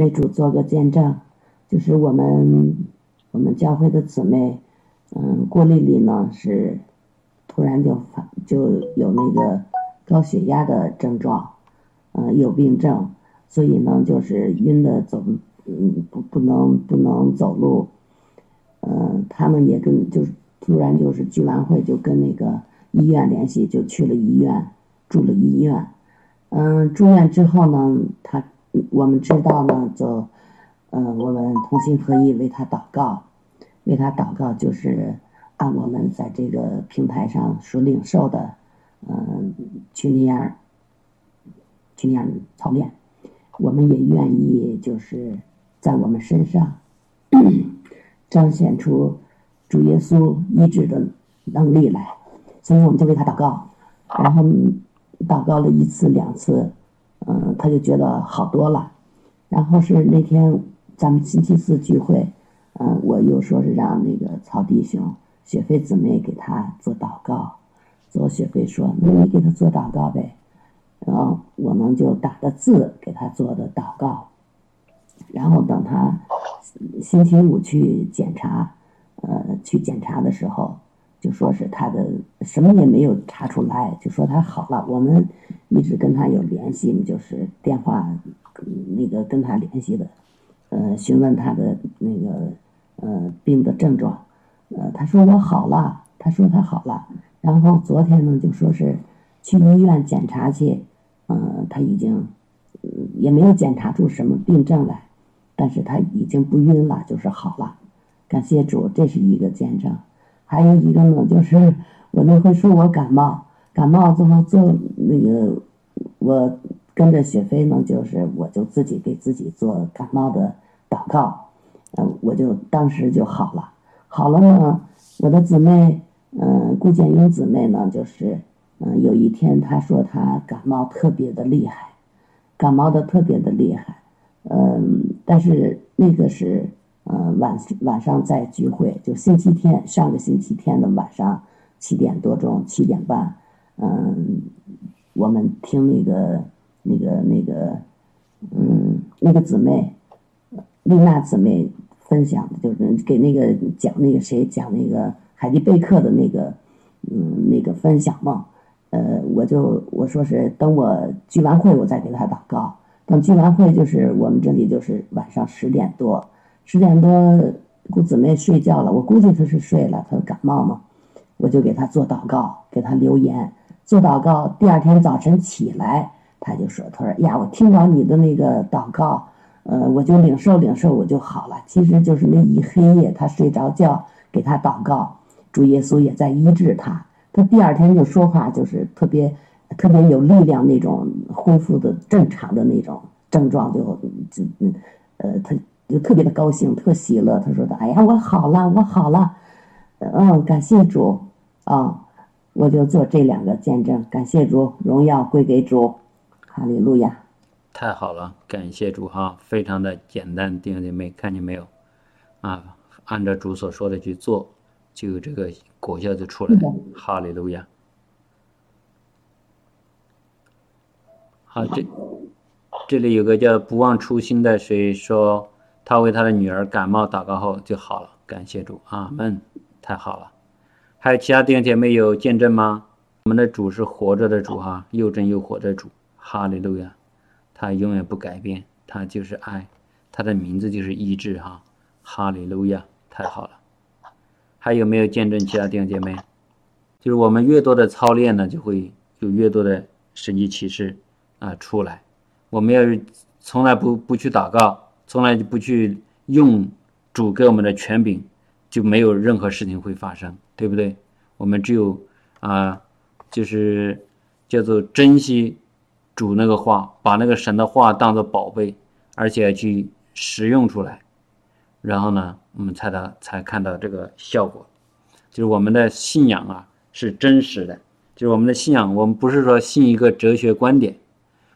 为主做个见证，就是我们我们教会的姊妹，嗯，郭丽丽呢是突然就发就有那个高血压的症状，嗯，有病症，所以呢就是晕的走，嗯，不不能不能走路，嗯，他们也跟就是突然就是聚完会就跟那个医院联系，就去了医院住了医院，嗯，住院之后呢，他。我们知道呢，就，嗯，我们同心合意为他祷告，为他祷告就是按我们在这个平台上所领受的，嗯，去那样，去那样操练，我们也愿意就是在我们身上 彰显出主耶稣医治的能力来，所以我们就为他祷告，然后祷告了一次两次。嗯，他就觉得好多了，然后是那天咱们星期四聚会，嗯，我又说是让那个曹弟兄、雪飞姊妹给他做祷告，做雪飞说，那你给他做祷告呗，然后我们就打的字给他做的祷告，然后等他星期五去检查，呃，去检查的时候。就说是他的什么也没有查出来，就说他好了。我们一直跟他有联系，就是电话那个跟他联系的，呃，询问他的那个呃病的症状，呃，他说我好了，他说他好了。然后昨天呢，就说是去医院检查去，嗯，他已经也没有检查出什么病症来，但是他已经不晕了，就是好了。感谢主，这是一个见证。还有一个呢，就是我那回说我感冒，感冒之后做那个，我跟着雪飞呢，就是我就自己给自己做感冒的祷告，嗯，我就当时就好了。好了呢，我的姊妹，嗯，顾建英姊妹呢，就是，嗯，有一天她说她感冒特别的厉害，感冒的特别的厉害，嗯，但是那个是。嗯，晚晚上在聚会，就星期天上个星期天的晚上七点多钟，七点半，嗯，我们听那个那个那个，嗯，那个姊妹丽娜姊妹分享的，就是给那个讲那个谁讲那个海蒂贝克的那个，嗯，那个分享嘛，呃，我就我说是等我聚完会，我再给他祷告。等聚完会，就是我们这里就是晚上十点多。十点多，姑姊妹睡觉了，我估计她是睡了，她感冒嘛，我就给她做祷告，给她留言，做祷告。第二天早晨起来，他就说：“他说呀，我听到你的那个祷告，呃，我就领受领受，我就好了。其实就是那一黑夜，他睡着觉，给他祷告，主耶稣也在医治他。他第二天就说话，就是特别特别有力量那种，恢复的正常的那种症状，就就呃，他。”就特别的高兴，特喜乐。他说的：“哎呀，我好了，我好了，嗯，感谢主啊！我就做这两个见证，感谢主，荣耀归给主，哈利路亚！太好了，感谢主哈，非常的简单，弟兄姐妹看见没有？啊，按照主所说的去做，就有这个果效就出来了，哈利路亚！好，这这里有个叫不忘初心的谁说？他为他的女儿感冒祷告后就好了，感谢主，阿门，太好了。还有其他弟兄姐妹有见证吗？我们的主是活着的主哈，又真又活的主，哈利路亚，他永远不改变，他就是爱，他的名字就是医治哈，哈利路亚，太好了。还有没有见证其他弟兄姐妹？就是我们越多的操练呢，就会有越多的神迹启示啊出来。我们要是从来不不去祷告。从来就不去用主给我们的权柄，就没有任何事情会发生，对不对？我们只有啊，就是叫做珍惜主那个话，把那个神的话当做宝贝，而且去使用出来，然后呢，我们才到才看到这个效果。就是我们的信仰啊是真实的，就是我们的信仰，我们不是说信一个哲学观点，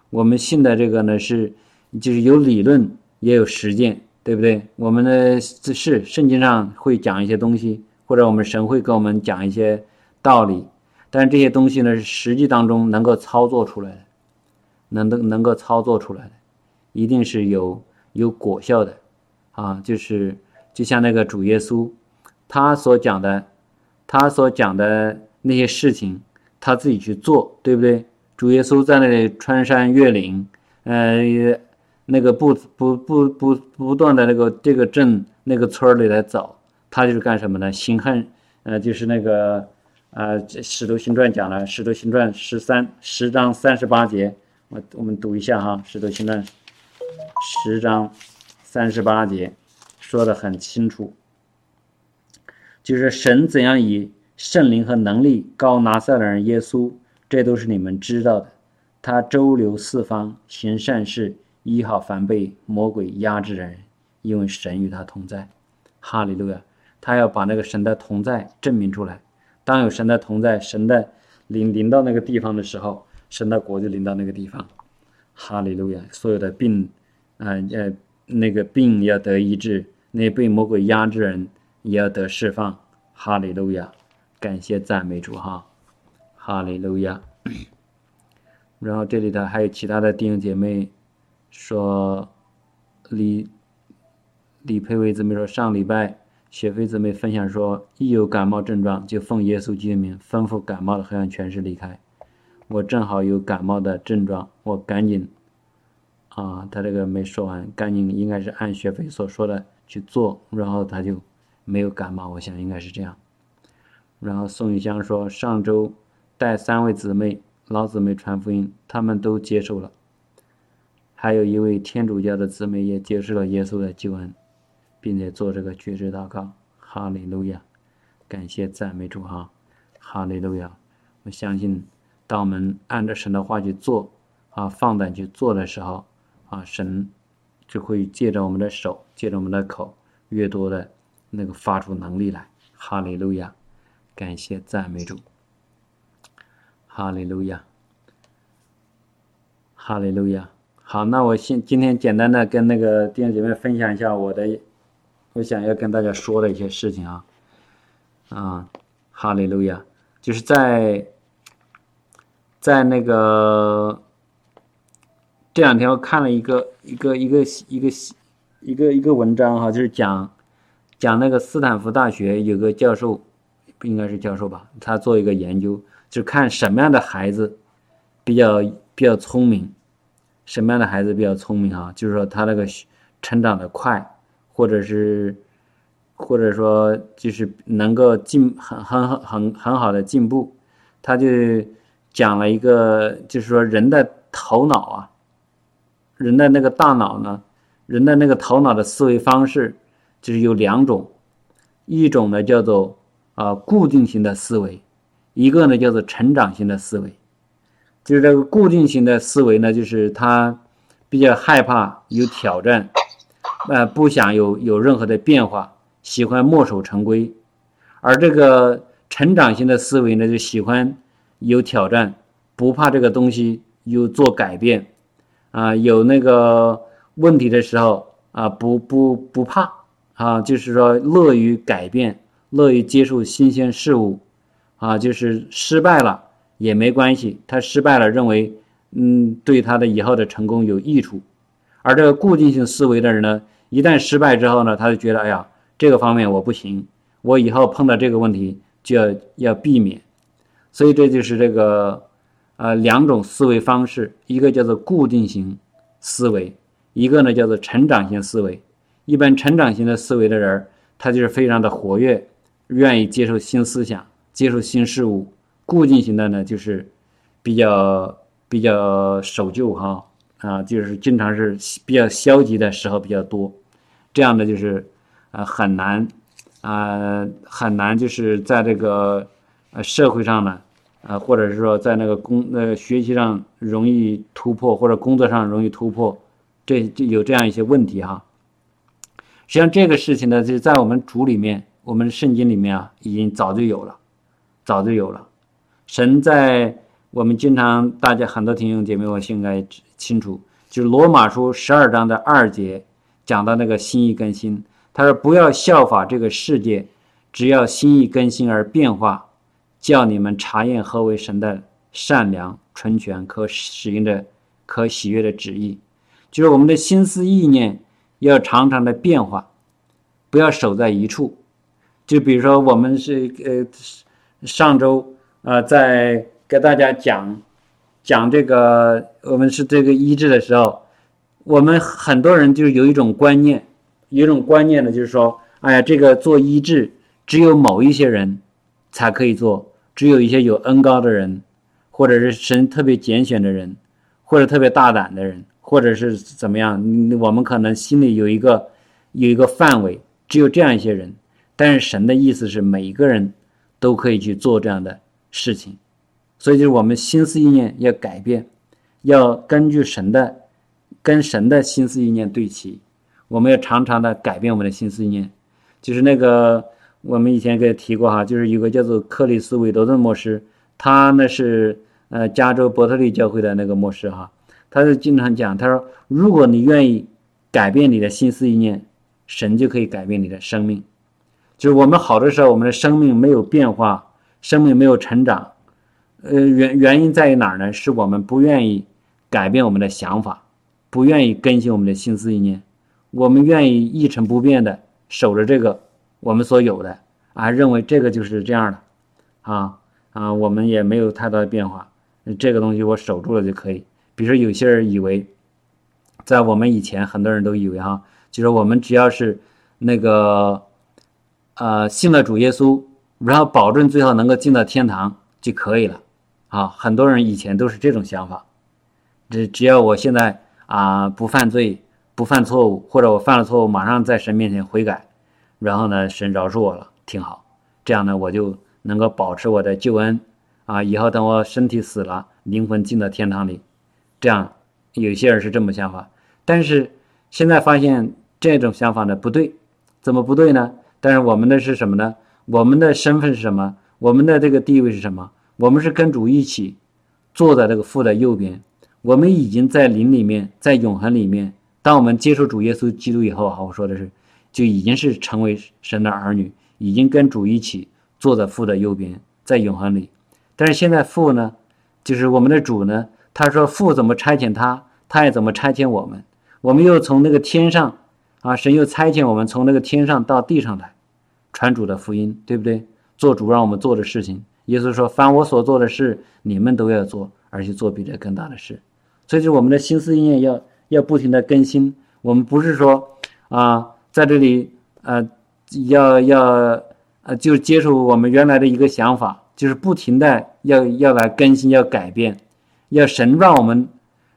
我们信的这个呢是就是有理论。也有实践，对不对？我们的是圣经上会讲一些东西，或者我们神会跟我们讲一些道理，但是这些东西呢是实际当中能够操作出来的，能能能够操作出来的，一定是有有果效的，啊，就是就像那个主耶稣，他所讲的，他所讲的那些事情，他自己去做，对不对？主耶稣在那里穿山越岭，呃，那个不不不不不断的那个这个镇那个村里来走，他就是干什么呢？行恨，呃，就是那个。啊，《使徒行传》讲了，《使徒行传》十三十章三十八节，我我们读一下哈，《使徒行传》十章三十八节说的很清楚，就是神怎样以圣灵和能力高拿撒勒人耶稣，这都是你们知道的。他周流四方，行善事，医好凡被魔鬼压制的人，因为神与他同在。哈利路亚！他要把那个神的同在证明出来。当有神的同在，神的临临到那个地方的时候，神的国就临到那个地方。哈利路亚！所有的病，啊呃，那个病要得医治，那被魔鬼压制人也要得释放。哈利路亚！感谢赞美主哈！哈利路亚！然后这里头还有其他的弟兄姐妹说，李李佩伟姊妹说上礼拜。雪飞姊妹分享说：“一有感冒症状，就奉耶稣基督名吩咐感冒的黑暗全势离开。我正好有感冒的症状，我赶紧……啊，他这个没说完，赶紧应该是按雪飞所说的去做，然后他就没有感冒。我想应该是这样。然后宋玉香说，上周带三位姊妹老姊妹传福音，他们都接受了，还有一位天主教的姊妹也接受了耶稣的救恩。”并且做这个觉知祷告，哈利路亚，感谢赞美主哈，哈利路亚。我相信，当我们按照神的话去做，啊，放胆去做的时候，啊，神就会借着我们的手，借着我们的口，越多的那个发出能力来，哈利路亚，感谢赞美主，哈利路亚，哈利路亚。好，那我先今天简单的跟那个弟兄姐妹分享一下我的。我想要跟大家说的一些事情啊，啊，哈利路亚，就是在在那个这两天我看了一个一个一个一个一个一个文章哈，就是讲讲那个斯坦福大学有个教授，不应该是教授吧？他做一个研究，就看什么样的孩子比较比较聪明，什么样的孩子比较聪明啊？就是说他那个成长的快。或者是，或者说就是能够进很很很很很好的进步，他就讲了一个，就是说人的头脑啊，人的那个大脑呢，人的那个头脑的思维方式就是有两种，一种呢叫做啊固定型的思维，一个呢叫做成长型的思维，就是这个固定型的思维呢，就是他比较害怕有挑战。呃，不想有有任何的变化，喜欢墨守成规，而这个成长型的思维呢，就喜欢有挑战，不怕这个东西有做改变，啊，有那个问题的时候啊，不不不怕。啊，就是说乐于改变，乐于接受新鲜事物，啊，就是失败了也没关系，他失败了认为嗯对他的以后的成功有益处，而这个固定性思维的人呢。一旦失败之后呢，他就觉得哎呀，这个方面我不行，我以后碰到这个问题就要要避免。所以这就是这个，呃，两种思维方式，一个叫做固定型思维，一个呢叫做成长型思维。一般成长型的思维的人，他就是非常的活跃，愿意接受新思想，接受新事物。固定型的呢，就是比较比较守旧哈，啊，就是经常是比较消极的时候比较多。这样的就是，呃，很难，啊，很难，就是在这个呃社会上呢，呃，或者是说在那个工呃学习上容易突破，或者工作上容易突破，这就有这样一些问题哈。实际上这个事情呢，就在我们主里面，我们圣经里面啊，已经早就有了，早就有了。神在我们经常大家很多听众姐妹，我应该清楚，就是罗马书十二章的二节。讲到那个心意更新，他说不要效法这个世界，只要心意更新而变化，叫你们查验何为神的善良、纯全、可使用的、可喜悦的旨意。就是我们的心思意念要常常的变化，不要守在一处。就比如说，我们是呃上周啊，在给大家讲讲这个，我们是这个医治的时候，我们很多人就是有一种观念，有一种观念呢，就是说，哎呀，这个做医治只有某一些人才可以做，只有一些有恩高的人，或者是神特别拣选的人，或者特别大胆的人，或者是怎么样，我们可能心里有一个有一个范围，只有这样一些人。但是神的意思是每一个人都可以去做这样的事情，所以就是我们心思意念要改变，要根据神的跟神的心思意念对齐。我们要常常的改变我们的心思意念。就是那个我们以前给提过哈，就是有个叫做克里斯韦德顿牧师，他呢是呃加州伯特利教会的那个牧师哈，他就经常讲，他说如果你愿意改变你的心思意念，神就可以改变你的生命。就是我们好的时候，我们的生命没有变化，生命没有成长，呃，原原因在于哪儿呢？是我们不愿意改变我们的想法，不愿意更新我们的心思意念，我们愿意一成不变的守着这个我们所有的啊，认为这个就是这样的，啊啊，我们也没有太大的变化，这个东西我守住了就可以。比如说有些人以为，在我们以前很多人都以为哈，就是我们只要是那个。呃，信了主耶稣，然后保证最后能够进到天堂就可以了，啊，很多人以前都是这种想法，只只要我现在啊不犯罪，不犯错误，或者我犯了错误，马上在神面前悔改，然后呢，神饶恕我了，挺好，这样呢，我就能够保持我的救恩，啊，以后等我身体死了，灵魂进到天堂里，这样有些人是这么想法，但是现在发现这种想法呢不对，怎么不对呢？但是我们的是什么呢？我们的身份是什么？我们的这个地位是什么？我们是跟主一起坐在这个父的右边。我们已经在灵里面，在永恒里面。当我们接受主耶稣基督以后，好，我说的是，就已经是成为神的儿女，已经跟主一起坐在父的右边，在永恒里。但是现在父呢，就是我们的主呢，他说父怎么差遣他，他也怎么差遣我们。我们又从那个天上啊，神又差遣我们从那个天上到地上来。传主的福音，对不对？做主让我们做的事情，耶稣说：“凡我所做的事，你们都要做，而且做比这更大的事。”所以，就我们的心思意念要要不停的更新。我们不是说啊，在这里呃，要要呃，就接受我们原来的一个想法，就是不停的要要来更新，要改变，要神让我们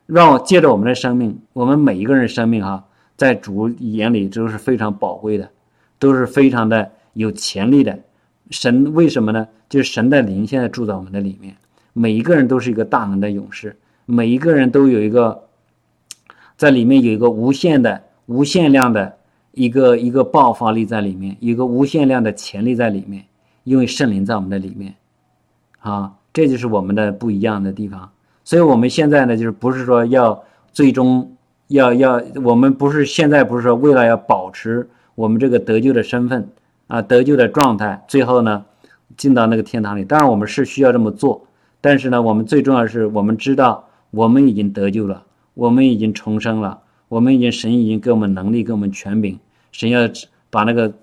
让借着我们的生命，我们每一个人生命哈，在主眼里都是非常宝贵的，都是非常的。有潜力的神，为什么呢？就是神的灵现在住在我们的里面，每一个人都是一个大能的勇士，每一个人都有一个在里面有一个无限的、无限量的一个一个爆发力在里面，一个无限量的潜力在里面，因为圣灵在我们的里面，啊，这就是我们的不一样的地方。所以我们现在呢，就是不是说要最终要要，我们不是现在不是说为了要保持我们这个得救的身份。啊，得救的状态，最后呢，进到那个天堂里。当然，我们是需要这么做，但是呢，我们最重要的是我们知道，我们已经得救了，我们已经重生了，我们已经神已经给我们能力，给我们权柄，神要把那个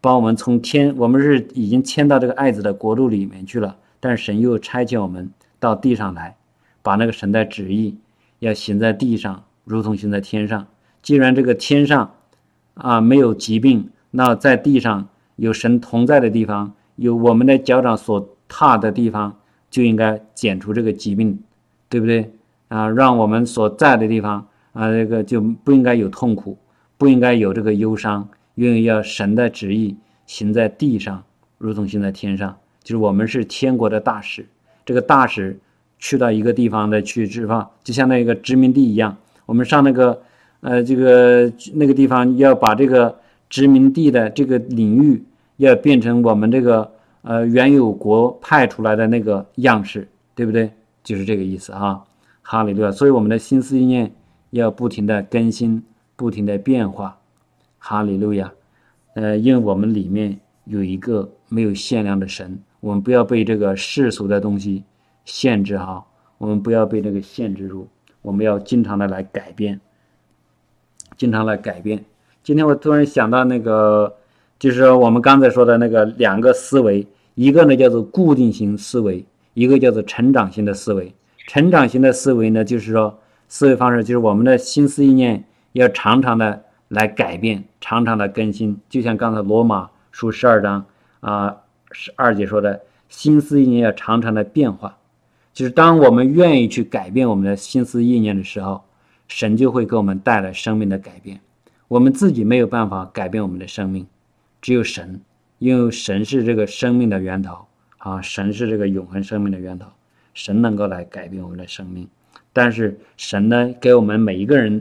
把我们从天，我们是已经迁到这个爱子的国度里面去了，但是神又差遣我们到地上来，把那个神的旨意要行在地上，如同行在天上。既然这个天上啊没有疾病，那在地上。有神同在的地方，有我们的脚掌所踏的地方，就应该剪除这个疾病，对不对啊？让我们所在的地方啊，这个就不应该有痛苦，不应该有这个忧伤，因为要神的旨意行在地上，如同行在天上。就是我们是天国的大使，这个大使去到一个地方的去释放，就像那个殖民地一样。我们上那个呃这个那个地方要把这个。殖民地的这个领域要变成我们这个呃原有国派出来的那个样式，对不对？就是这个意思啊，哈利路亚。所以我们的心思意念要不停的更新，不停的变化，哈利路亚。呃，因为我们里面有一个没有限量的神，我们不要被这个世俗的东西限制哈，我们不要被这个限制住，我们要经常的来改变，经常来改变。今天我突然想到那个，就是我们刚才说的那个两个思维，一个呢叫做固定型思维，一个叫做成长型的思维。成长型的思维呢，就是说思维方式就是我们的心思意念要常常的来改变，常常的更新。就像刚才罗马书十二章啊十二节说的，心思意念要常常的变化。就是当我们愿意去改变我们的心思意念的时候，神就会给我们带来生命的改变。我们自己没有办法改变我们的生命，只有神，因为神是这个生命的源头啊，神是这个永恒生命的源头，神能够来改变我们的生命。但是神呢，给我们每一个人，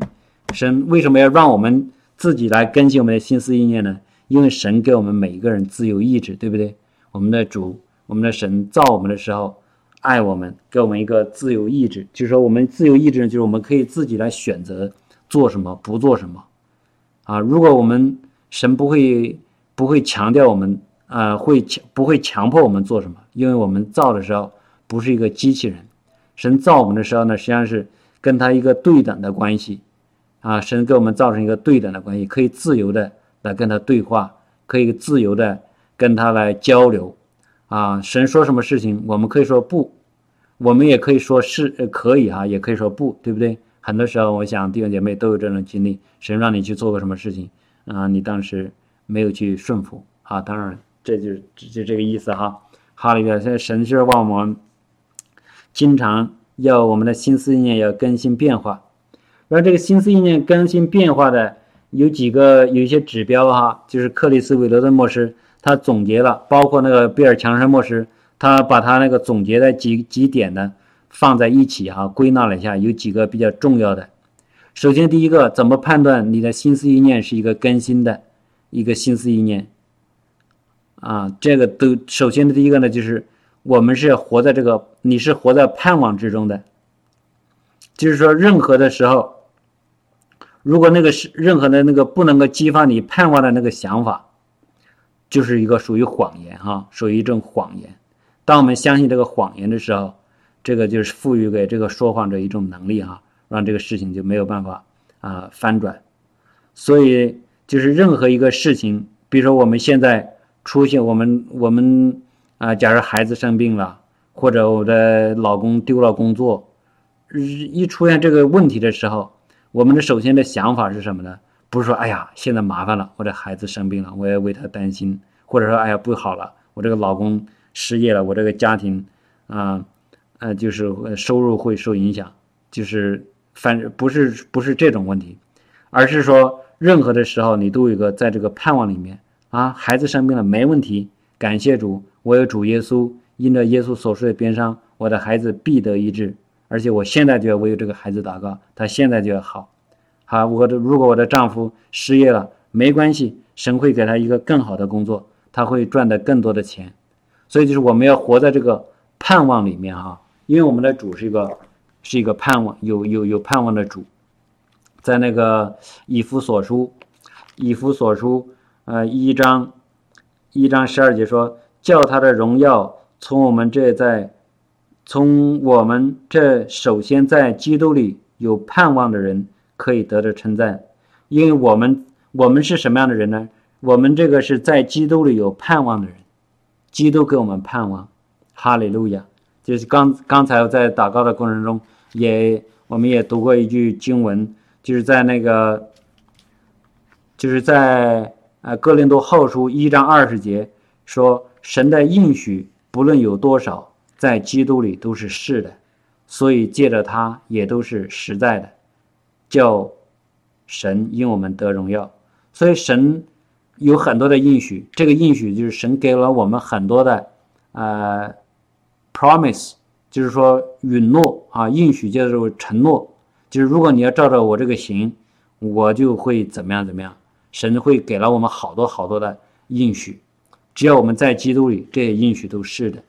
神为什么要让我们自己来更新我们的心思意念呢？因为神给我们每一个人自由意志，对不对？我们的主，我们的神造我们的时候。爱我们，给我们一个自由意志，就是说，我们自由意志呢，就是我们可以自己来选择做什么，不做什么。啊，如果我们神不会不会强调我们，呃，会强不会强迫我们做什么？因为我们造的时候不是一个机器人，神造我们的时候呢，实际上是跟他一个对等的关系。啊，神给我们造成一个对等的关系，可以自由的来跟他对话，可以自由的跟他来交流。啊，神说什么事情，我们可以说不，我们也可以说是呃可以哈，也可以说不对不对？很多时候，我想弟兄姐妹都有这种经历，神让你去做个什么事情啊，你当时没有去顺服啊，当然这就是就这个意思哈。哈利路亚！现在神是让我们经常要我们的心思意念要更新变化，然后这个心思意念更新变化的有几个有一些指标哈，就是克里斯韦罗的牧师。他总结了，包括那个比尔强生牧师，他把他那个总结的几几点呢放在一起哈，归纳了一下，有几个比较重要的。首先，第一个，怎么判断你的心思意念是一个更新的一个心思意念？啊，这个都首先的第一个呢，就是我们是活在这个，你是活在盼望之中的，就是说，任何的时候，如果那个是任何的那个不能够激发你盼望的那个想法。就是一个属于谎言哈，属于一种谎言。当我们相信这个谎言的时候，这个就是赋予给这个说谎者一种能力哈，让这个事情就没有办法啊翻转。所以就是任何一个事情，比如说我们现在出现我们我们啊，假如孩子生病了，或者我的老公丢了工作，一出现这个问题的时候，我们的首先的想法是什么呢？不是说，哎呀，现在麻烦了，我的孩子生病了，我要为他担心；或者说，哎呀，不好了，我这个老公失业了，我这个家庭，啊，呃就是收入会受影响，就是反不是不是这种问题，而是说，任何的时候你都有一个在这个盼望里面啊，孩子生病了没问题，感谢主，我有主耶稣，因着耶稣所说的边上，我的孩子必得医治，而且我现在就要为这个孩子祷告，他现在就要好。好，我的如果我的丈夫失业了，没关系，神会给他一个更好的工作，他会赚得更多的钱，所以就是我们要活在这个盼望里面哈，因为我们的主是一个是一个盼望，有有有盼望的主，在那个以弗所书，以弗所书呃一章一章十二节说，叫他的荣耀从我们这在从我们这首先在基督里有盼望的人。可以得到称赞，因为我们我们是什么样的人呢？我们这个是在基督里有盼望的人，基督给我们盼望，哈利路亚！就是刚刚才在祷告的过程中，也我们也读过一句经文，就是在那个，就是在呃哥林多后书一章二十节说，神的应许不论有多少，在基督里都是是的，所以借着他也都是实在的。叫神因我们得荣耀，所以神有很多的应许，这个应许就是神给了我们很多的呃 promise，就是说允诺啊，应许就是承诺，就是如果你要照着我这个行，我就会怎么样怎么样。神会给了我们好多好多的应许，只要我们在基督里，这些应许都是的。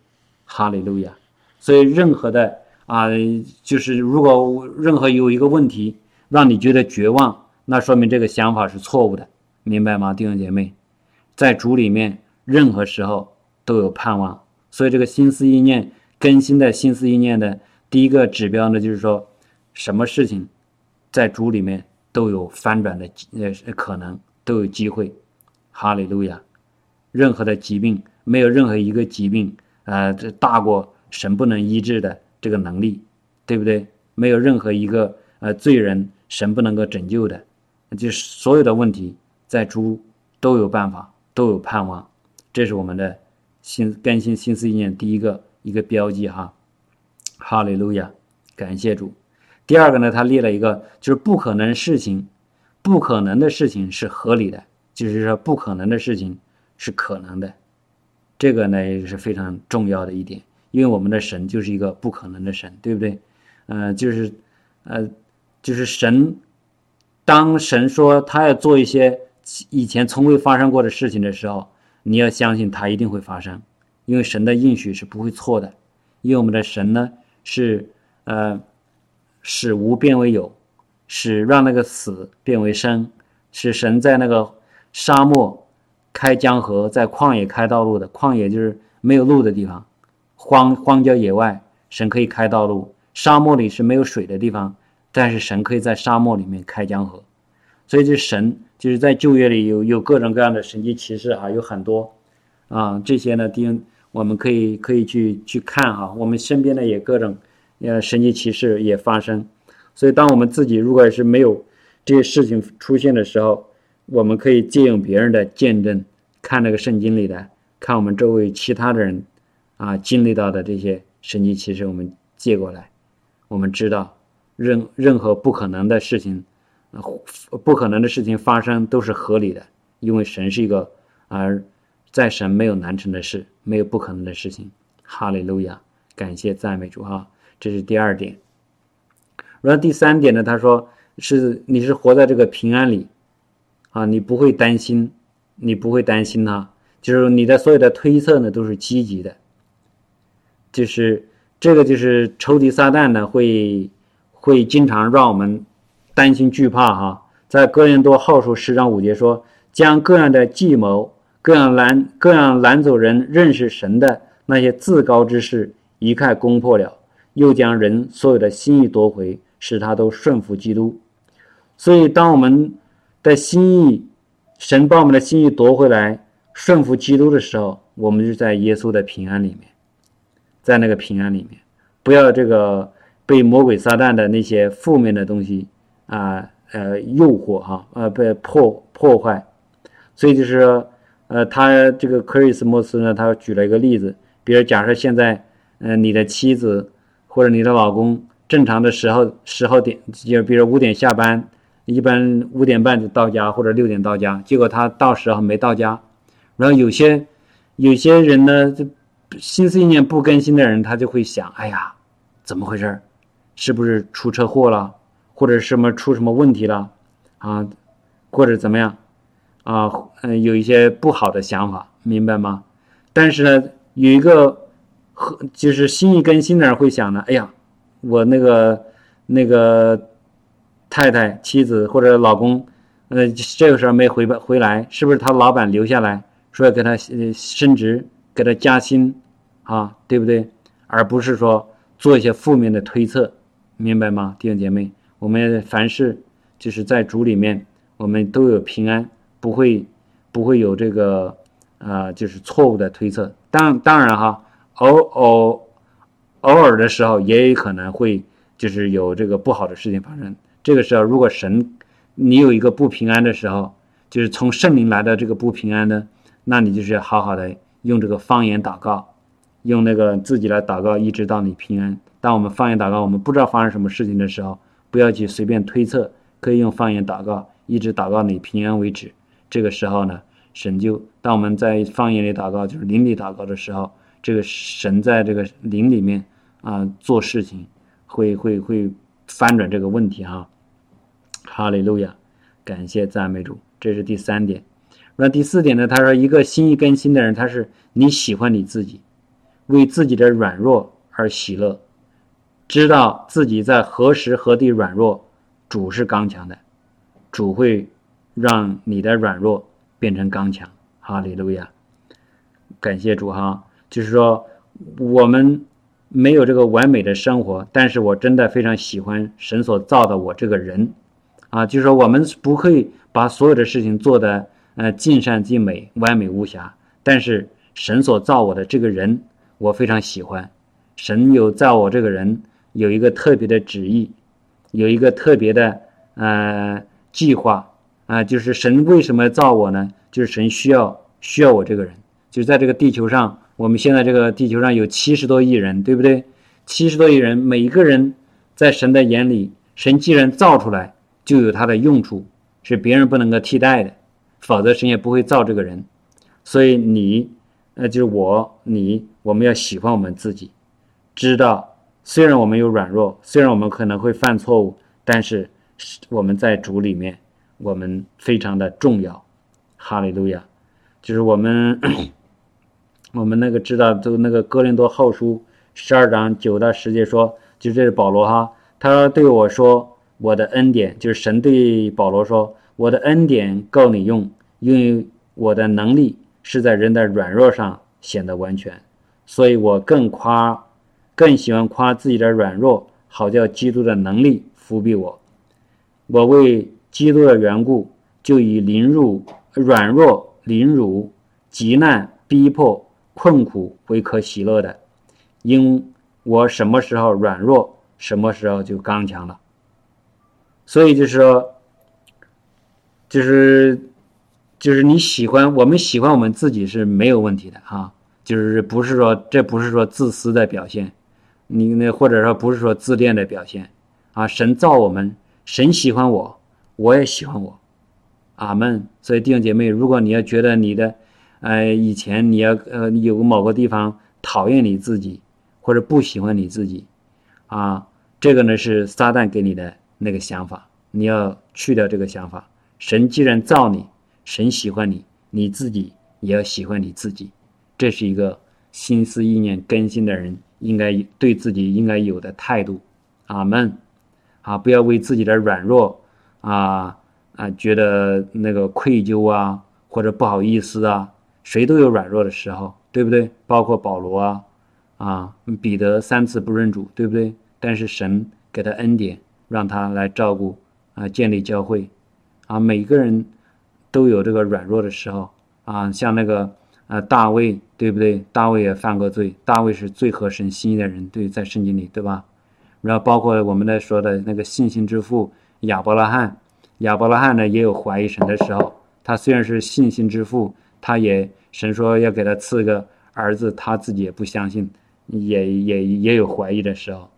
哈利路亚。所以任何的啊，就是如果任何有一个问题。让你觉得绝望，那说明这个想法是错误的，明白吗，弟兄姐妹？在主里面，任何时候都有盼望。所以，这个心思意念更新的心思意念的第一个指标呢，就是说，什么事情在主里面都有翻转的呃可能都有机会。哈利路亚！任何的疾病，没有任何一个疾病，呃，这大过神不能医治的这个能力，对不对？没有任何一个呃罪人，神不能够拯救的，就是所有的问题，在主都有办法，都有盼望。这是我们的新更新新思意念第一个一个标记哈。哈利路亚，感谢主。第二个呢，他列了一个，就是不可能事情，不可能的事情是合理的。就是说，不可能的事情是可能的，这个呢也是非常重要的一点，因为我们的神就是一个不可能的神，对不对？呃，就是，呃，就是神，当神说他要做一些以前从未发生过的事情的时候，你要相信它一定会发生，因为神的应许是不会错的，因为我们的神呢是呃使无变为有，使让那个死变为生，使神在那个。沙漠开江河，在旷野开道路的旷野就是没有路的地方，荒荒郊野外，神可以开道路。沙漠里是没有水的地方，但是神可以在沙漠里面开江河。所以这神就是在旧约里有有各种各样的神迹奇事哈，有很多啊，这些呢，丁我们可以可以去去看哈，我们身边的也各种呃神迹奇事也发生。所以当我们自己如果是没有这些事情出现的时候，我们可以借用别人的见证，看那个圣经里的，看我们周围其他的人，啊，经历到的这些神迹奇事，我们借过来，我们知道，任任何不可能的事情，不可能的事情发生都是合理的，因为神是一个，而在神没有难成的事，没有不可能的事情。哈利路亚，感谢赞美主哈，这是第二点。然后第三点呢，他说是你是活在这个平安里。啊，你不会担心，你不会担心他，就是你的所有的推测呢都是积极的，就是这个就是仇敌撒旦呢会会经常让我们担心惧怕哈。在哥林多后书十章五节说，将各样的计谋、各样拦、各样拦走人认识神的那些自高之事一概攻破了，又将人所有的心意夺回，使他都顺服基督。所以当我们的心意，神把我们的心意夺回来，顺服基督的时候，我们就在耶稣的平安里面，在那个平安里面，不要这个被魔鬼撒旦的那些负面的东西啊呃诱惑哈呃被破破坏，所以就是说呃他这个克里斯莫斯呢，他举了一个例子，比如假设现在嗯你的妻子或者你的老公正常的时候时候点就比如五点下班。一般五点半就到家，或者六点到家，结果他到时候没到家。然后有些有些人呢，就心思意念不更新的人，他就会想：哎呀，怎么回事儿？是不是出车祸了，或者什么出什么问题了啊？或者怎么样啊？嗯，有一些不好的想法，明白吗？但是呢，有一个和就是心意更新的人会想呢：哎呀，我那个那个。太太、妻子或者老公，呃，这个时候没回不回来，是不是他老板留下来说要给他升职、给他加薪啊？对不对？而不是说做一些负面的推测，明白吗，弟兄姐妹？我们凡事就是在主里面，我们都有平安，不会不会有这个啊，就是错误的推测。当当然哈，偶偶偶尔的时候也有可能会就是有这个不好的事情发生。这个时候，如果神你有一个不平安的时候，就是从圣灵来的这个不平安呢，那你就是要好好的用这个方言祷告，用那个自己来祷告，一直到你平安。当我们方言祷告，我们不知道发生什么事情的时候，不要去随便推测，可以用方言祷告，一直祷告你平安为止。这个时候呢，神就当我们在方言里祷告，就是灵里祷告的时候，这个神在这个灵里面啊做事情，会会会翻转这个问题哈。哈利路亚，感谢赞美主，这是第三点。那第四点呢？他说，一个心意更新的人，他是你喜欢你自己，为自己的软弱而喜乐，知道自己在何时何地软弱，主是刚强的，主会让你的软弱变成刚强。哈利路亚，感谢主哈。就是说，我们没有这个完美的生活，但是我真的非常喜欢神所造的我这个人。啊，就是说我们不会把所有的事情做的呃尽善尽美、完美无瑕。但是神所造我的这个人，我非常喜欢。神有造我这个人有一个特别的旨意，有一个特别的呃计划啊，就是神为什么造我呢？就是神需要需要我这个人，就在这个地球上，我们现在这个地球上有七十多亿人，对不对？七十多亿人，每一个人在神的眼里，神既然造出来，就有他的用处，是别人不能够替代的，否则神也不会造这个人。所以你，呃，就是我，你，我们要喜欢我们自己，知道虽然我们有软弱，虽然我们可能会犯错误，但是我们在主里面，我们非常的重要。哈利路亚，就是我们，我们那个知道，就那个哥林多后书十二章九到十节说，就这是保罗哈，他对我说，我的恩典就是神对保罗说，我的恩典够你用，因为我的能力是在人的软弱上显得完全，所以我更夸，更喜欢夸自己的软弱，好叫基督的能力伏庇我，我为基督的缘故，就以凌辱。软弱、凌辱、极难、逼迫、困苦为可喜乐的，因我什么时候软弱，什么时候就刚强了。所以就是说，就是就是你喜欢，我们喜欢我们自己是没有问题的哈，就是不是说这不是说自私的表现，你那或者说不是说自恋的表现啊。神造我们，神喜欢我，我也喜欢我。阿门。所以弟兄姐妹，如果你要觉得你的，呃，以前你要呃有个某个地方讨厌你自己，或者不喜欢你自己，啊，这个呢是撒旦给你的那个想法，你要去掉这个想法。神既然造你，神喜欢你，你自己也要喜欢你自己，这是一个心思意念更新的人应该对自己应该有的态度。阿门。啊，不要为自己的软弱啊。啊，觉得那个愧疚啊，或者不好意思啊，谁都有软弱的时候，对不对？包括保罗啊，啊，彼得三次不认主，对不对？但是神给他恩典，让他来照顾啊，建立教会，啊，每个人都有这个软弱的时候啊，像那个呃大卫，对不对？大卫也犯过罪，大卫是最合神心意的人，对，在圣经里，对吧？然后包括我们在说的那个信心之父亚伯拉罕。亚伯拉罕呢也有怀疑神的时候，他虽然是信心之父，他也神说要给他赐个儿子，他自己也不相信，也也也有怀疑的时候，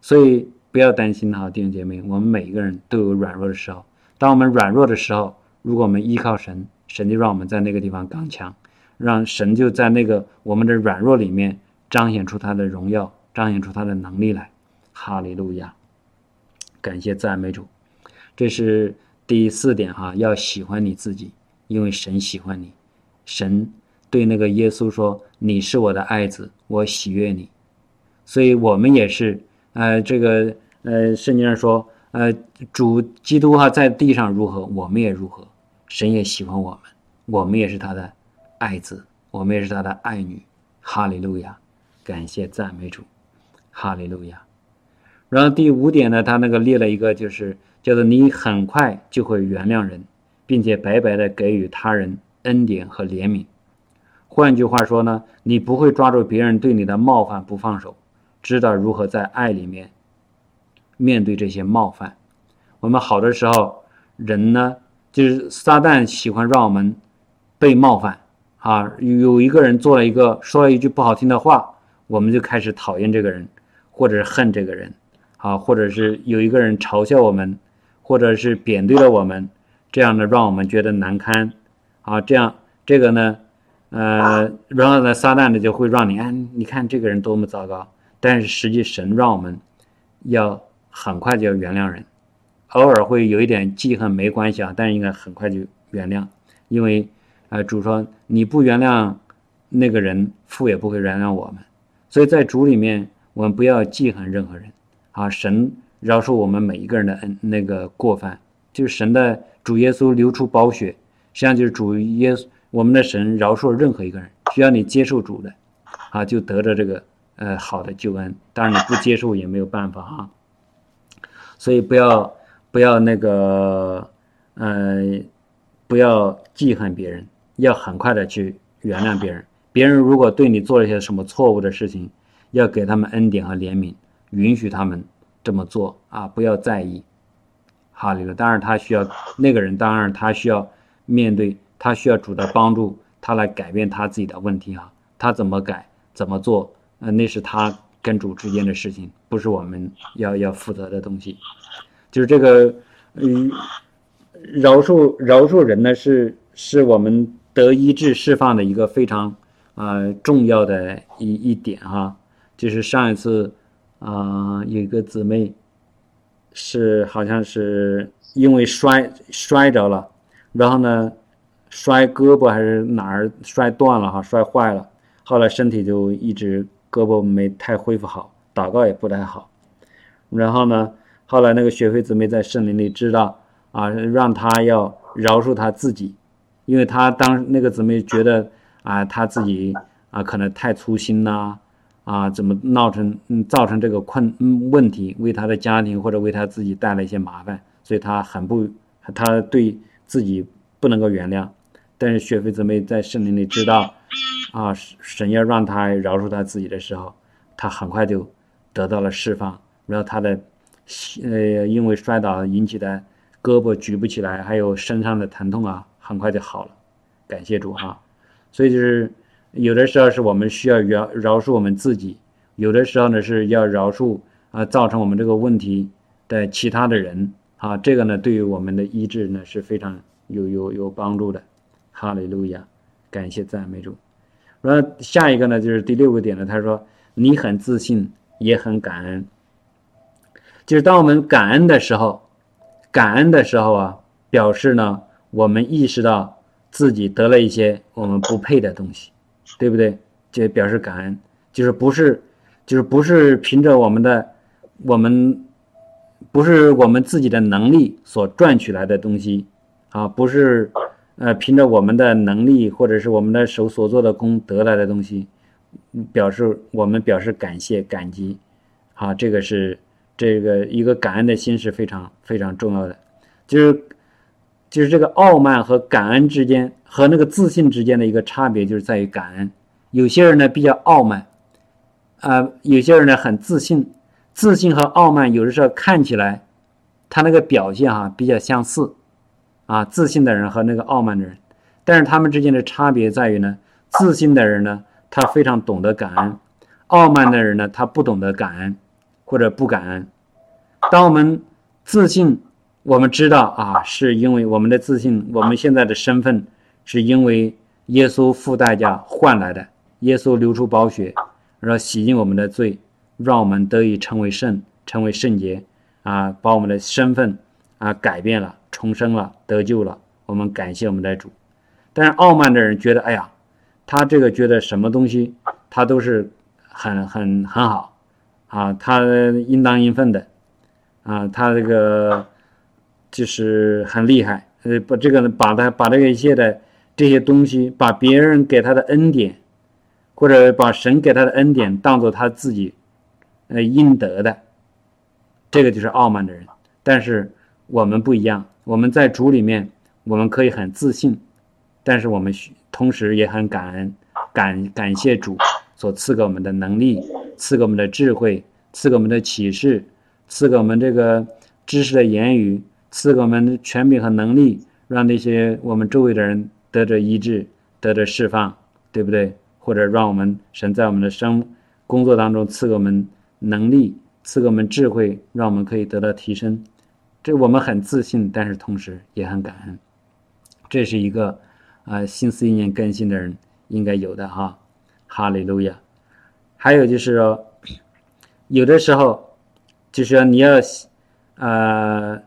所以不要担心哈，弟兄姐妹，我们每一个人都有软弱的时候。当我们软弱的时候，如果我们依靠神，神就让我们在那个地方刚强，让神就在那个我们的软弱里面彰显出他的荣耀，彰显出他的能力来。哈利路亚，感谢赞美主。这是第四点哈，要喜欢你自己，因为神喜欢你。神对那个耶稣说：“你是我的爱子，我喜悦你。”所以，我们也是，呃，这个，呃，圣经上说，呃，主基督哈在地上如何，我们也如何。神也喜欢我们，我们也是他的爱子，我们也是他的爱女。哈利路亚，感谢赞美主，哈利路亚。然后第五点呢，他那个列了一个就是。叫做你很快就会原谅人，并且白白的给予他人恩典和怜悯。换句话说呢，你不会抓住别人对你的冒犯不放手，知道如何在爱里面面对这些冒犯。我们好的时候，人呢就是撒旦喜欢让我们被冒犯啊。有一个人做了一个说了一句不好听的话，我们就开始讨厌这个人，或者是恨这个人啊，或者是有一个人嘲笑我们。或者是贬低了我们，这样的，让我们觉得难堪，啊，这样这个呢，呃，然后呢，撒旦呢就会让你，哎，你看这个人多么糟糕。但是实际神让我们要很快就要原谅人，偶尔会有一点记恨没关系啊，但是应该很快就原谅，因为，呃，主说你不原谅那个人，父也不会原谅我们。所以在主里面，我们不要记恨任何人，啊，神。饶恕我们每一个人的恩，那个过犯，就是神的主耶稣流出宝血，实际上就是主耶稣，我们的神饶恕任何一个人，只要你接受主的，啊，就得着这个呃好的救恩。当然你不接受也没有办法啊。所以不要不要那个，呃，不要记恨别人，要很快的去原谅别人。别人如果对你做了一些什么错误的事情，要给他们恩典和怜悯，允许他们这么做啊，不要在意。哈利路，当然他需要那个人，当然他需要面对，他需要主的帮助，他来改变他自己的问题啊。他怎么改，怎么做，呃，那是他跟主之间的事情，不是我们要要负责的东西。就是这个，嗯，饶恕饶恕人呢，是是我们得医治释放的一个非常啊重要的一一点哈。就是上一次啊，有一个姊妹是好像是因为摔摔着了，然后呢摔胳膊还是哪儿摔断了哈，摔坏了，后来身体就一直胳膊没太恢复好，祷告也不太好，然后呢。后来那个雪菲姊妹在圣灵里知道啊，让她要饶恕她自己，因为他当那个姊妹觉得啊，他自己啊可能太粗心呐，啊怎么闹成嗯造成这个困嗯问题，为他的家庭或者为他自己带来一些麻烦，所以他很不他对自己不能够原谅。但是雪菲姊妹在圣灵里知道啊，神要让他饶恕他自己的时候，他很快就得到了释放，然后他的。呃，因为摔倒引起的胳膊举不起来，还有身上的疼痛啊，很快就好了。感谢主哈。所以就是有的时候是我们需要饶饶恕我们自己，有的时候呢是要饶恕啊造成我们这个问题的其他的人啊。这个呢对于我们的医治呢是非常有有有帮助的。哈利路亚，感谢赞美主。然后下一个呢就是第六个点呢，他说你很自信，也很感恩。就是当我们感恩的时候，感恩的时候啊，表示呢，我们意识到自己得了一些我们不配的东西，对不对？就表示感恩，就是不是，就是不是凭着我们的，我们不是我们自己的能力所赚取来的东西啊，不是呃凭着我们的能力或者是我们的手所做的功得来的东西，表示我们表示感谢感激，啊，这个是。这个一个感恩的心是非常非常重要的，就是就是这个傲慢和感恩之间和那个自信之间的一个差别，就是在于感恩。有些人呢比较傲慢，啊，有些人呢很自信。自信和傲慢有的时候看起来，他那个表现哈比较相似，啊，自信的人和那个傲慢的人，但是他们之间的差别在于呢，自信的人呢他非常懂得感恩，傲慢的人呢他不懂得感恩。或者不感恩。当我们自信，我们知道啊，是因为我们的自信，我们现在的身份是因为耶稣付代价换来的。耶稣流出宝血，然后洗净我们的罪，让我们得以成为圣，成为圣洁啊，把我们的身份啊改变了，重生了，得救了。我们感谢我们的主。但是傲慢的人觉得，哎呀，他这个觉得什么东西他都是很很很好。啊，他应当应分的，啊，他这个就是很厉害，呃，把这个把他把这个一切的这些东西，把别人给他的恩典，或者把神给他的恩典当做他自己呃应得的，这个就是傲慢的人。但是我们不一样，我们在主里面，我们可以很自信，但是我们同时也很感恩，感感谢主。所赐给我们的能力，赐给我们的智慧，赐给我们的启示，赐给我们这个知识的言语，赐给我们权柄和能力，让那些我们周围的人得着医治，得着释放，对不对？或者让我们神在我们的生工作当中赐给我们能力，赐给我们智慧，让我们可以得到提升。这我们很自信，但是同时也很感恩。这是一个啊，心思意念更新的人应该有的哈。哈利路亚，还有就是说，有的时候，就是说你要，呃，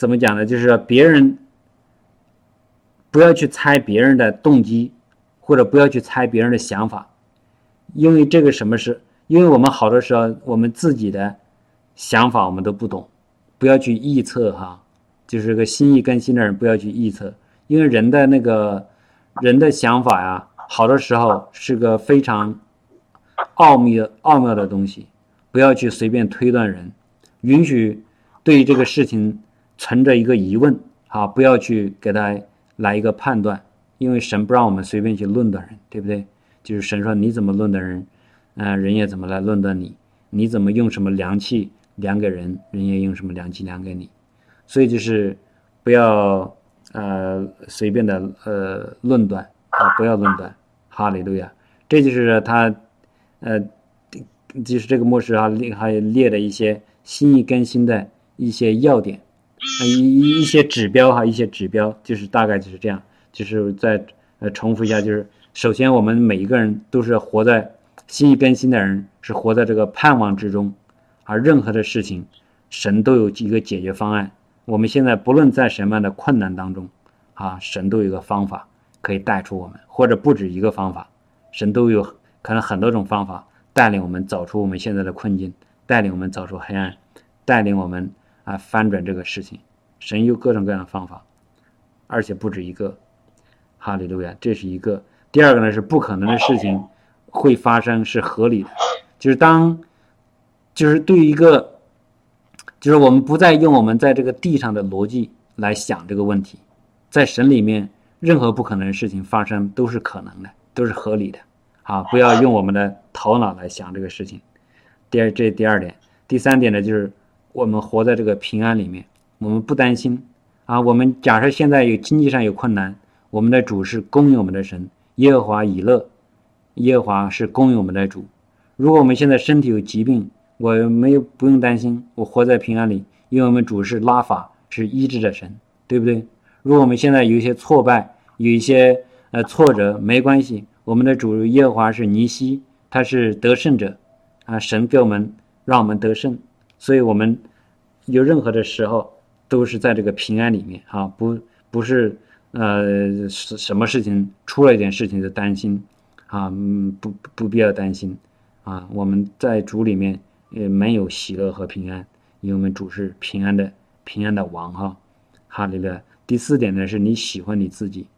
怎么讲呢？就是说别人不要去猜别人的动机，或者不要去猜别人的想法，因为这个什么是？因为我们好多时候我们自己的想法我们都不懂，不要去臆测哈。就是个心意更新的人不要去臆测，因为人的那个人的想法呀。好多时候是个非常奥秘奥妙的东西，不要去随便推断人，允许对于这个事情存着一个疑问，啊，不要去给他来一个判断，因为神不让我们随便去论断人，对不对？就是神说你怎么论断人，嗯，人也怎么来论断你，你怎么用什么量器量给人，人也用什么量器量给你，所以就是不要呃随便的呃论断啊，不要论断，哈利路亚，这就是他呃。就是这个模式啊，还列了一些新一更新的一些要点，一一些指标哈，一些指标就是大概就是这样，就是再呃重复一下，就是首先我们每一个人都是活在心一更新的人，是活在这个盼望之中，而任何的事情，神都有一个解决方案。我们现在不论在什么样的困难当中，啊，神都有一个方法可以带出我们，或者不止一个方法，神都有可能很多种方法。带领我们走出我们现在的困境，带领我们走出黑暗，带领我们啊翻转这个事情。神有各种各样的方法，而且不止一个。哈利路亚，这是一个。第二个呢是不可能的事情会发生是合理的，就是当就是对于一个，就是我们不再用我们在这个地上的逻辑来想这个问题，在神里面任何不可能的事情发生都是可能的，都是合理的。啊，不要用我们的头脑来想这个事情。第二，这第二点，第三点呢，就是我们活在这个平安里面，我们不担心。啊，我们假设现在有经济上有困难，我们的主是供应我们的神，耶和华以乐，耶和华是供应我们的主。如果我们现在身体有疾病，我没有不用担心，我活在平安里，因为我们主是拉法，是医治的神，对不对？如果我们现在有一些挫败，有一些呃挫折，没关系。我们的主耶和华是尼西，他是得胜者，啊，神给我们让我们得胜，所以我们有任何的时候都是在这个平安里面啊，不不是呃什什么事情出了一点事情就担心啊，不不必要担心啊，我们在主里面也没有喜乐和平安，因为我们主是平安的平安的王哈，哈利路亚。第四点呢，是你喜欢你自己，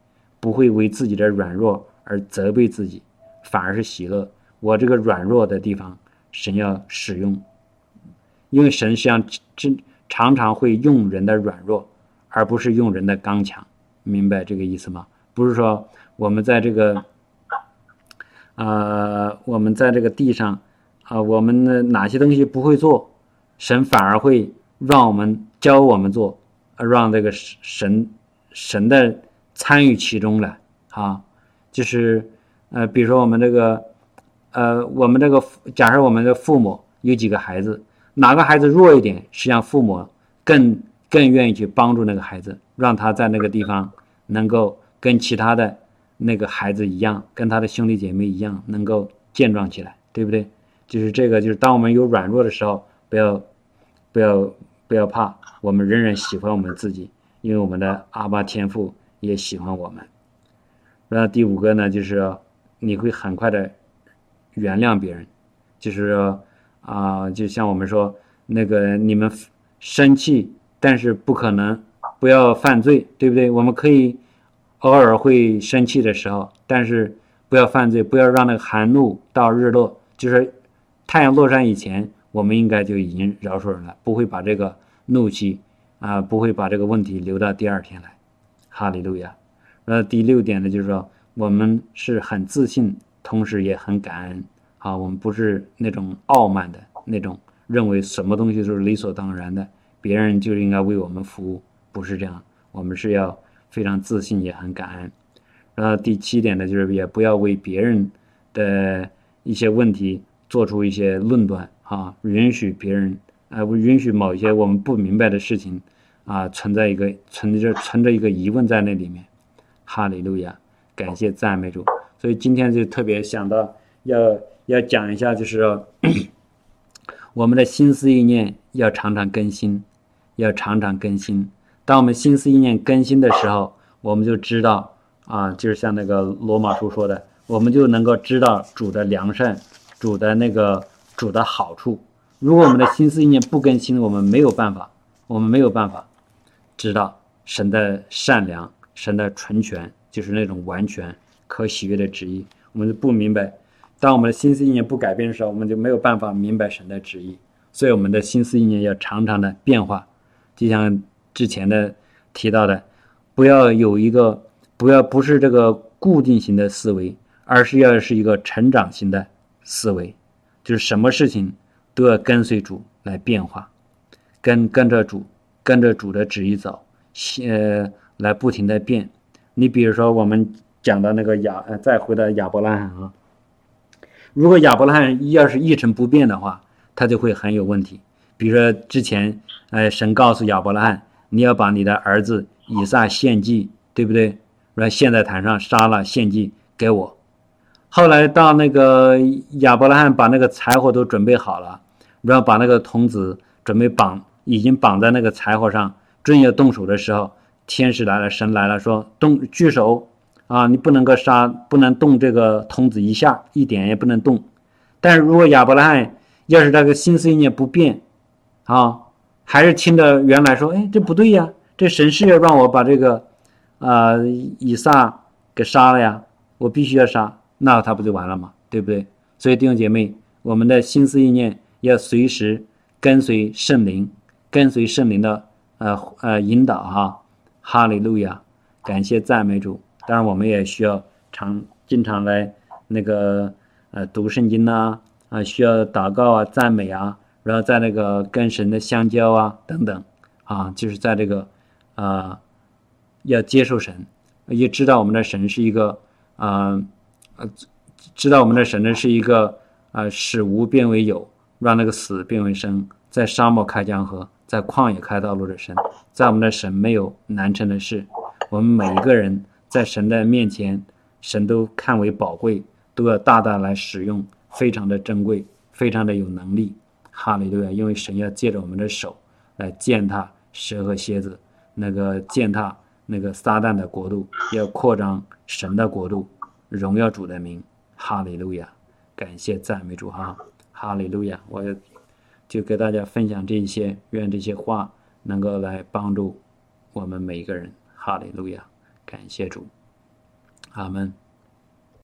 不会为自己的软弱。而责备自己，反而是喜乐。我这个软弱的地方，神要使用，因为神实际上真常常会用人的软弱，而不是用人的刚强。明白这个意思吗？不是说我们在这个，呃，我们在这个地上，啊，我们的哪些东西不会做，神反而会让我们教我们做，让这个神神的参与其中来啊。就是，呃，比如说我们这个，呃，我们这个假设我们的父母有几个孩子，哪个孩子弱一点，实际上父母更更愿意去帮助那个孩子，让他在那个地方能够跟其他的那个孩子一样，跟他的兄弟姐妹一样，能够健壮起来，对不对？就是这个，就是当我们有软弱的时候，不要不要不要怕，我们仍然喜欢我们自己，因为我们的阿爸天父也喜欢我们。那第五个呢，就是你会很快的原谅别人，就是啊，就像我们说那个你们生气，但是不可能不要犯罪，对不对？我们可以偶尔会生气的时候，但是不要犯罪，不要让那个寒露到日落，就是太阳落山以前，我们应该就已经饶恕人了，不会把这个怒气啊，不会把这个问题留到第二天来。哈利路亚。那第六点呢，就是说我们是很自信，同时也很感恩。啊，我们不是那种傲慢的那种，认为什么东西都是理所当然的，别人就应该为我们服务，不是这样。我们是要非常自信，也很感恩。然后第七点呢，就是也不要为别人的一些问题做出一些论断。啊，允许别人，呃，允许某一些我们不明白的事情，啊，存在一个存着存着一个疑问在那里面。哈利路亚，感谢赞美主。所以今天就特别想到要要讲一下，就是我们的心思意念要常常更新，要常常更新。当我们心思意念更新的时候，我们就知道啊，就是像那个罗马书说的，我们就能够知道主的良善，主的那个主的好处。如果我们的心思意念不更新，我们没有办法，我们没有办法知道神的善良。神的纯全就是那种完全可喜悦的旨意，我们就不明白。当我们的心思意念不改变的时候，我们就没有办法明白神的旨意。所以，我们的心思意念要常常的变化就像之前的提到的，不要有一个不要不是这个固定型的思维，而是要是一个成长型的思维，就是什么事情都要跟随主来变化，跟跟着主，跟着主的旨意走，呃，来不停的变。你比如说我们讲的那个亚，呃，再回到亚伯拉罕啊，如果亚伯拉罕要是一成不变的话，他就会很有问题。比如说之前，呃，神告诉亚伯拉罕，你要把你的儿子以撒献祭，对不对？说献在坛上杀了献祭给我。后来到那个亚伯拉罕把那个柴火都准备好了，然后把那个童子准备绑，已经绑在那个柴火上，正要动手的时候，天使来了，神来了，说动举手啊，你不能够杀，不能动这个童子一下，一点也不能动。但是如果亚伯拉罕要是这个心思意念不变，啊，还是听着原来说，哎，这不对呀，这神是要让我把这个，呃，以撒给杀了呀，我必须要杀，那他不就完了吗？对不对？所以弟兄姐妹，我们的心思意念要随时跟随圣灵，跟随圣灵的呃呃引导哈，哈利路亚，感谢赞美主。当然，我们也需要常经常来那个呃读圣经呐，啊，需要祷告啊，赞美啊。然后在那个跟神的相交啊，等等，啊，就是在这个，啊，要接受神，也知道我们的神是一个，啊，呃，知道我们的神呢是一个，啊，使无变为有，让那个死变为生，在沙漠开江河，在旷野开道路的神，在我们的神没有难成的事，我们每一个人在神的面前，神都看为宝贵，都要大大来使用，非常的珍贵，非常的有能力。哈利路亚！因为神要借着我们的手来践踏蛇和蝎子，那个践踏那个撒旦的国度，要扩张神的国度，荣耀主的名。哈利路亚！感谢赞美主哈！哈利路亚！我也就给大家分享这些，愿这些话能够来帮助我们每一个人。哈利路亚！感谢主，阿门。